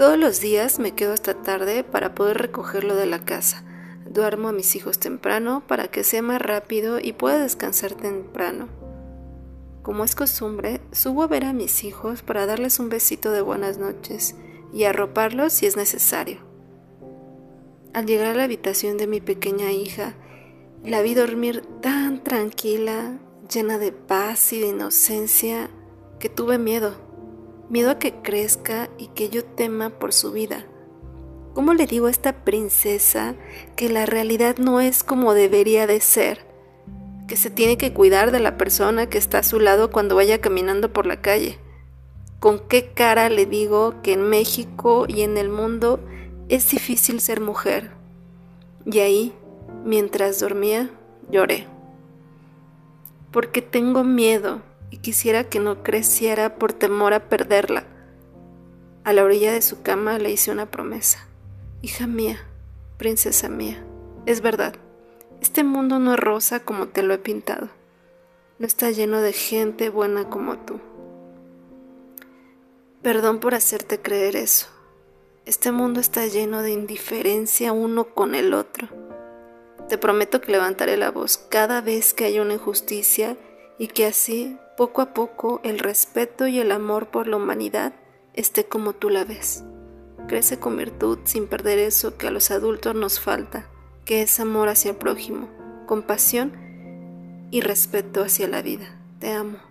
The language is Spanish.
Todos los días me quedo hasta tarde para poder recogerlo de la casa. Duermo a mis hijos temprano para que sea más rápido y pueda descansar temprano. Como es costumbre, subo a ver a mis hijos para darles un besito de buenas noches y arroparlos si es necesario. Al llegar a la habitación de mi pequeña hija, la vi dormir tan tranquila, llena de paz y de inocencia, que tuve miedo miedo a que crezca y que yo tema por su vida. ¿Cómo le digo a esta princesa que la realidad no es como debería de ser? Que se tiene que cuidar de la persona que está a su lado cuando vaya caminando por la calle. ¿Con qué cara le digo que en México y en el mundo es difícil ser mujer? Y ahí, mientras dormía, lloré. Porque tengo miedo y quisiera que no creciera por temor a perderla. A la orilla de su cama le hice una promesa. Hija mía, princesa mía, es verdad, este mundo no es rosa como te lo he pintado. No está lleno de gente buena como tú. Perdón por hacerte creer eso. Este mundo está lleno de indiferencia uno con el otro. Te prometo que levantaré la voz cada vez que haya una injusticia y que así, poco a poco, el respeto y el amor por la humanidad esté como tú la ves. Crece con virtud sin perder eso que a los adultos nos falta, que es amor hacia el prójimo, compasión y respeto hacia la vida. Te amo.